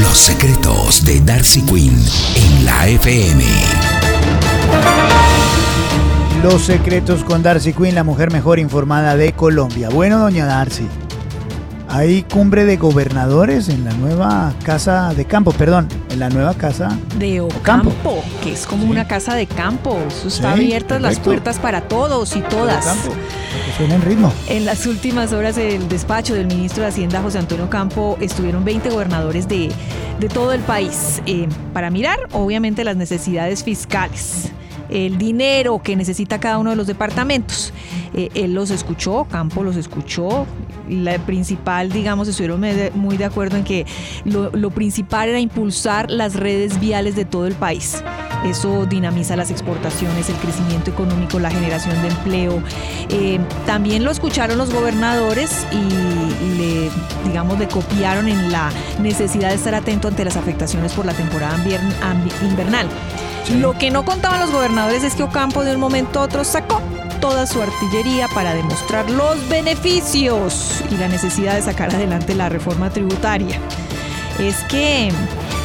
Los secretos de Darcy Quinn en la FM. Los secretos con Darcy Quinn, la mujer mejor informada de Colombia. Bueno, doña Darcy. Hay cumbre de gobernadores en la nueva casa de campo, perdón, en la nueva casa de Ocampo, que es como una casa de campo. Eso está abiertas las puertas para todos y todas. Suena en ritmo. En las últimas horas del despacho del ministro de Hacienda, José Antonio Campo, estuvieron 20 gobernadores de, de todo el país eh, para mirar, obviamente, las necesidades fiscales el dinero que necesita cada uno de los departamentos. Eh, él los escuchó, Campo los escuchó. La principal, digamos, estuvieron muy de acuerdo en que lo, principal era impulsar las redes viales de todo el país. Eso dinamiza las exportaciones, el crecimiento económico, la generación de empleo. Eh, también lo escucharon los gobernadores y le, digamos, le copiaron en la necesidad de estar atento ante las afectaciones por la temporada invernal. Lo que no contaban los gobernadores es que Ocampo de un momento a otro sacó toda su artillería para demostrar los beneficios y la necesidad de sacar adelante la reforma tributaria. Es que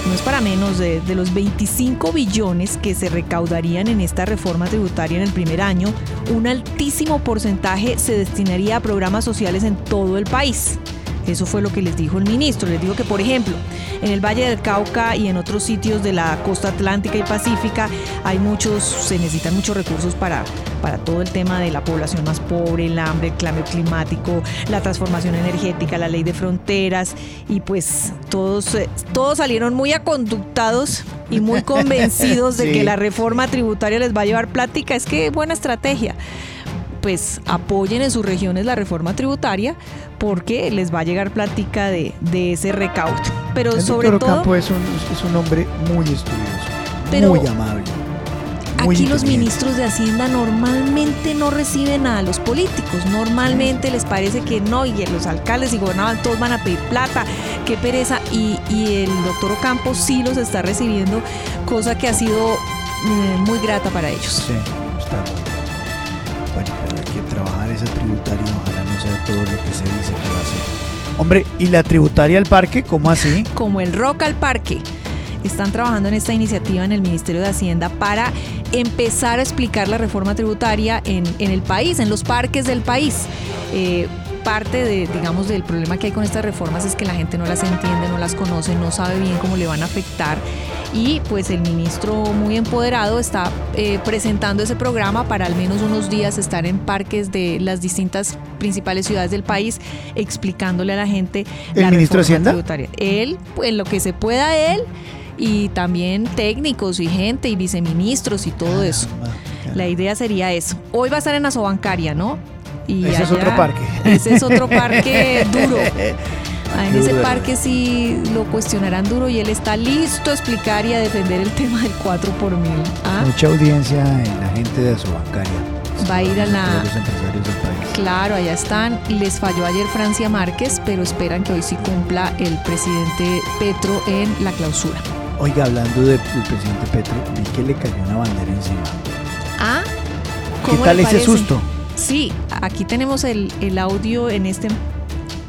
no es para menos de, de, los 25 billones que se recaudarían en esta reforma tributaria en el primer año, un altísimo porcentaje se destinaría a programas sociales en todo el país. Eso fue lo que les dijo el ministro. Les dijo que, por ejemplo, en el Valle del Cauca y en otros sitios de la costa atlántica y pacífica hay muchos, se necesitan muchos recursos para, para todo el tema de la población más pobre, el hambre, el cambio climático, la transformación energética, la ley de fronteras y pues todos, eh, todos salieron muy aconductados y muy convencidos de que la reforma tributaria les va a llevar plática. Es que buena estrategia pues apoyen en sus regiones la reforma tributaria porque les va a llegar plática de, ese recaudo. Pero el sobre todo... es un, es un hombre muy estudioso, muy amable. aquí los ministros de Hacienda normalmente no reciben a los políticos, normalmente les parece que no, y los alcaldes y gobernadores todos van a pedir plata, qué pereza, y, y el doctor Ocampo sí los está recibiendo, cosa que ha sido eh, muy grata para ellos. Sí, está trabajar esa tributaria, ojalá no sea todo lo que se dice que va a ser. Hombre, ¿y la tributaria al parque? ¿Cómo así? Como el rock al parque. Están trabajando en esta iniciativa en el Ministerio de Hacienda para empezar a explicar la reforma tributaria en, en el país, en los parques del país. Eh, parte de, digamos, del problema que hay con estas reformas es que la gente no las entiende, no las conoce, no sabe bien cómo le van a afectar y pues el ministro muy empoderado está eh, presentando ese programa para al menos unos días estar en parques de las distintas principales ciudades del país explicándole a la gente ¿El la ministro de Hacienda? tributaria. Él, pues lo que se pueda él y también técnicos y gente y viceministros y todo eso. La idea sería eso. Hoy va a estar en Asobancaria, ¿no? Y ese es otro parque. Ese es otro parque duro. En ese parque sí lo cuestionarán duro y él está listo a explicar y a defender el tema del 4 por mil. ¿Ah? Mucha audiencia en la gente de Asobancaria. Va a ir a la... Los empresarios del país. Claro, allá están. Les falló ayer Francia Márquez, pero esperan que hoy sí cumpla el presidente Petro en la clausura. Oiga, hablando del presidente Petro, vi que le cayó una bandera encima. ¿Ah? ¿Qué tal ese susto? Sí, aquí tenemos el, el audio en este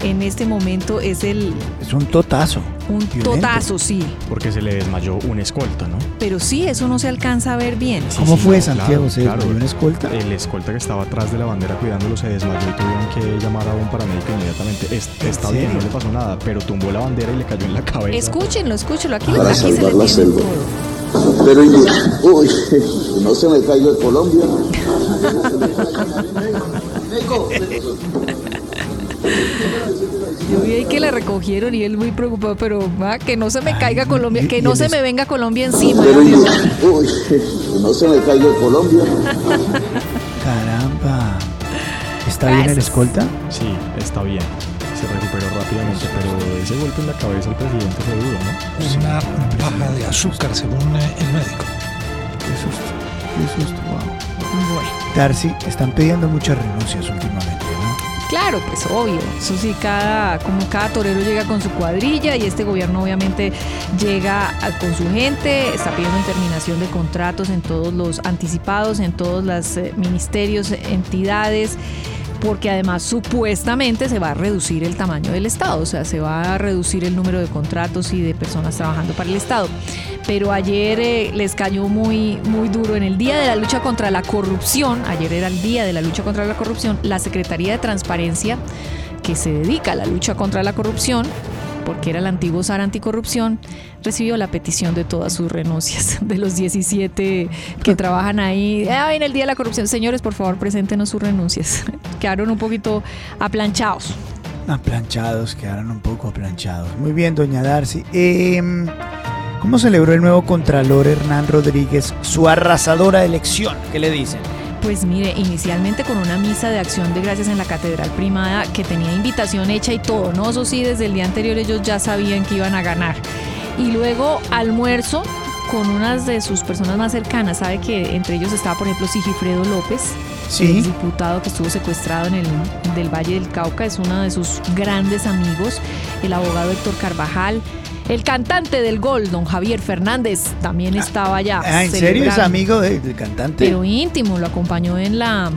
en este momento es el Es un totazo. un Violento. totazo, sí. Porque se le desmayó un escolta, ¿no? Pero sí, eso no se alcanza a ver bien. Sí, ¿Cómo sí, fue, no, Santiago? claro, ¿Se claro. desmayó una escolta? El escolta que estaba atrás de la bandera cuidándolo se desmayó y tuvieron que llamar a un paramédico inmediatamente. Es- está ¿En bien, no le pasó nada, pero tumbó la bandera y le cayó en la cabeza. Escúchenlo, escúchenlo. Aquí, Para aquí se le salvar la selva. todo. Pero, uy, no se me caiga el Colombia. Yo vi ahí que le recogieron y él muy preocupado, pero ah, que no se me caiga Colombia, que no se me venga Colombia encima. Uy, no se me caiga el Colombia. Caramba. ¿Está bien el escolta? Sí, está bien. Se recuperó rápidamente, pero ese golpe en la cabeza al presidente fue duro, ¿no? Es una baja de azúcar, según el médico. Qué susto. Qué susto, wow. Bueno, Darcy, están pidiendo muchas renuncias últimamente, ¿no? claro, pues obvio. Eso sí, cada, como cada torero llega con su cuadrilla y este gobierno obviamente llega a- con su gente, está pidiendo terminación de contratos en todos los anticipados, en todos los eh, ministerios, entidades. porque además supuestamente se va a reducir el tamaño del Estado, o sea, se va a reducir el número de contratos y de personas trabajando para el Estado. Pero ayer eh, les cayó muy, muy duro en el Día de la Lucha contra la Corrupción, ayer era el Día de la Lucha contra la Corrupción, la Secretaría de Transparencia, que se dedica a la lucha contra la corrupción, porque era el antiguo SAR anticorrupción, recibió la petición de todas sus renuncias, de los 17 que trabajan ahí. Ah, en el Día de la Corrupción, señores, por favor, preséntenos sus renuncias. Quedaron un poquito aplanchados. Aplanchados, quedaron un poco aplanchados. Muy bien, doña Darcy. Em, ¿Cómo celebró el nuevo Contralor Hernán Rodríguez su arrasadora elección? ¿Qué le dicen? Pues mire, inicialmente con una misa de acción de gracias en la Catedral Primada que tenía invitación hecha y todo, ¿no? Eso sí, desde el día anterior ellos ya sabían que iban a ganar. Y luego almuerzo con unas de sus personas más cercanas. Sabe que entre ellos estaba, por ejemplo, Sigifredo López, Sí. el diputado que estuvo secuestrado en el del Valle del Cauca, es uno de sus grandes amigos, el abogado Héctor Carvajal. El cantante del gol, don Javier Fernández, también estaba allá. Ah, ¿En serio es amigo de- del cantante? pero íntimo, lo acompañó en la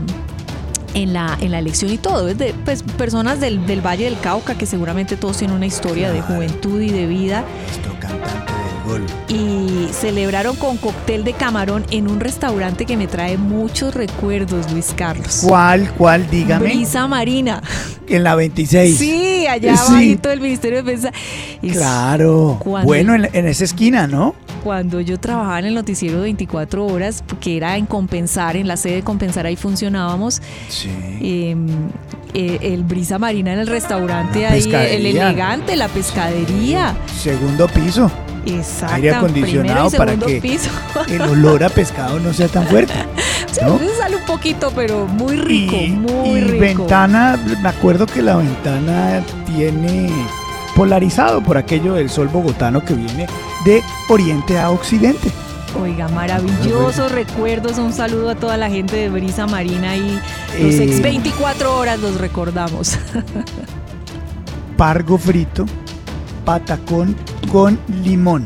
en la, en la elección y todo, es de pues, personas del, del Valle del Cauca que seguramente todos tienen una historia de juventud y de vida Nuestro cantante del gol. y celebraron con cóctel de camarón en un restaurante que me trae muchos recuerdos, Luis Carlos. ¿Cuál, cuál? Dígame. Brisa Marina. En la 26. Sí, allá Sí. abajito del Ministerio de Defensa. Y Claro. Bueno, en, en esa esquina, ¿no? cuando yo trabajaba en el noticiero 24 horas, que era en Compensar, en la sede de Compensar, ahí funcionábamos. Sí. eh, eh, el brisa marina en el restaurante La ahí, el elegante, la pescadería. Segundo piso. Exacto. Aire acondicionado para que piso. el olor a pescado no sea tan fuerte. Sí, ¿no? eso sale un poquito, pero muy rico, y, muy y rico. ventana, me acuerdo que la ventana tiene polarizado por aquello del sol bogotano que viene de oriente a occidente. Oiga, maravillosos recuerdos. Un saludo a toda la gente de Brisa Marina y los Eh, ex 24 horas los recordamos. Pargo frito, patacón con limón.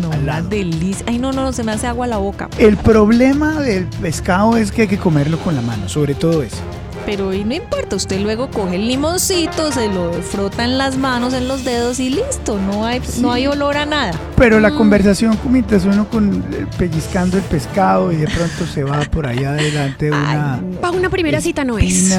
No, una delicia. Ay, no, no, no, se me hace agua la boca. El problema del pescado es que hay que comerlo con la mano, sobre todo eso. Pero y no importa, usted luego coge el limoncito, se lo frota en las manos, en los dedos y listo. No hay, no hay olor a nada. Pero la Mm. conversación mientras uno con eh, pellizcando el pescado y de pronto se va por allá adelante una Para una primera cita no es.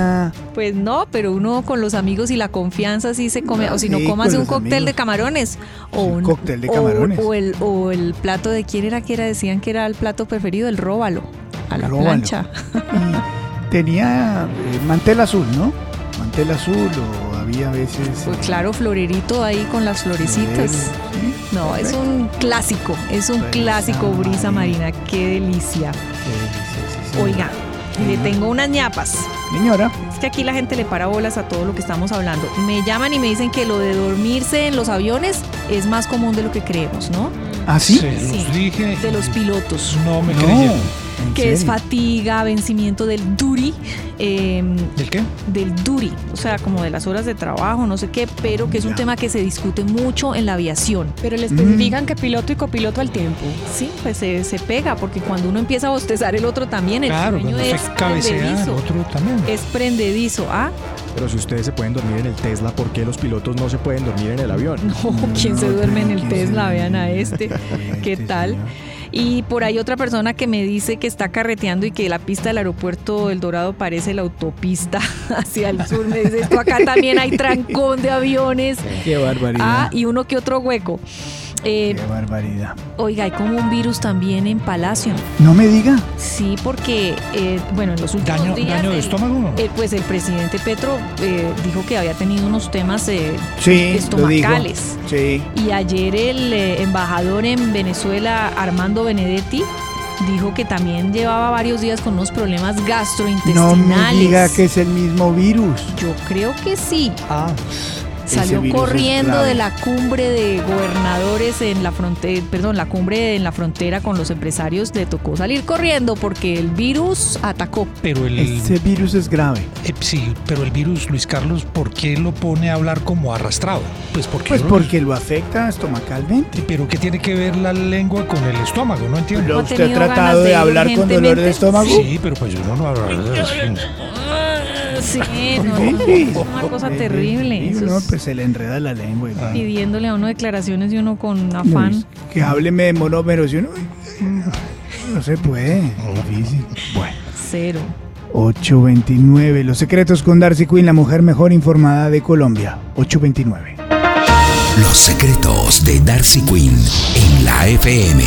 Pues no, pero uno con los amigos y la confianza sí se come. O si no, sí, con un cóctel amigos. de camarones. O Un un cóctel de o- camarones. O, el, o el plato de quién era que era, decían que era el plato preferido, el róbalo. A la Róbalo. plancha. Tenía eh, mantel azul, ¿no? Mantel azul o había a veces... Pues eh, claro, florerito ahí con las florecitas. ¿sí? No, es un clásico, es un Brisa clásico brisa marina. marina. Qué delicia. Qué delicia, sí, sí. Oiga, le tengo unas ñapas. Señora, Es que aquí la gente le para bolas a todo lo que estamos hablando. Me llaman y me dicen que lo de dormirse en los aviones es más común de lo que creemos, ¿no? ¿ah, sí? Se los Sí, dije. De los pilotos. No me No, creyeron. ¿En Que es fatiga, vencimiento del duty, eh, ¿Del qué? del duty, o sea, como de las horas de trabajo, no sé qué, pero que es un Ya. tema que se discute mucho en la aviación. Pero les Mm. especifican que piloto y copiloto al tiempo. Sí, pues se, se pega, porque cuando uno empieza a bostezar, el otro también, el Claro, sueño es se cabecea, el otro también. Es prendedizo, ¿ah? Pero si ustedes se pueden dormir en el Tesla, ¿por qué los pilotos no se pueden dormir en el avión? No, ¿quién se duerme en el Tesla? Vean a este. ¿Qué tal? Y por ahí otra persona que me dice que está carreteando y que la pista del aeropuerto El Dorado parece la autopista hacia el sur. Me dice esto acá también hay trancón de aviones. Qué barbaridad. Ah, y uno que otro hueco. Eh, Qué barbaridad. oiga, hay como un virus también en Palacio. No me diga. Sí, porque, eh, bueno, en los últimos Daño- días... daño de el- estómago. eh, pues el presidente Petro eh, dijo que había tenido unos temas Sí, estomacales. Sí. Y ayer el embajador en Venezuela, Armando Benedetti, dijo que también llevaba varios días con unos problemas No gastrointestinales. me diga que es el mismo virus. Yo creo que sí. Ah. Salió corriendo de la cumbre de gobernadores en la frontera, perdón, la cumbre en la frontera con los empresarios, le tocó salir corriendo porque el virus atacó. Pero el, Ese virus es grave. eh, sí, pero el virus, Luis Carlos, ¿por qué lo pone a hablar como arrastrado? Pues porque Pues porque lo afecta estomacalmente. Pero ¿qué tiene que ver la lengua con el estómago? No entiendo. ¿Pero ha usted ha tratado de hablar con dolor de estómago? Sí, pero pues yo no lo hablo. Sí, no, Sí. es una cosa Sí, terrible. sí, Eso uno es pues se le enreda la lengua. pidiéndole a uno declaraciones y uno con No, afán. que hábleme de monómeros y uno... No se puede. Difícil. Bueno. Cero. 829. Los secretos con Darcy Quinn, la mujer mejor informada de Colombia. 829. Los secretos de Darcy Quinn en la FM.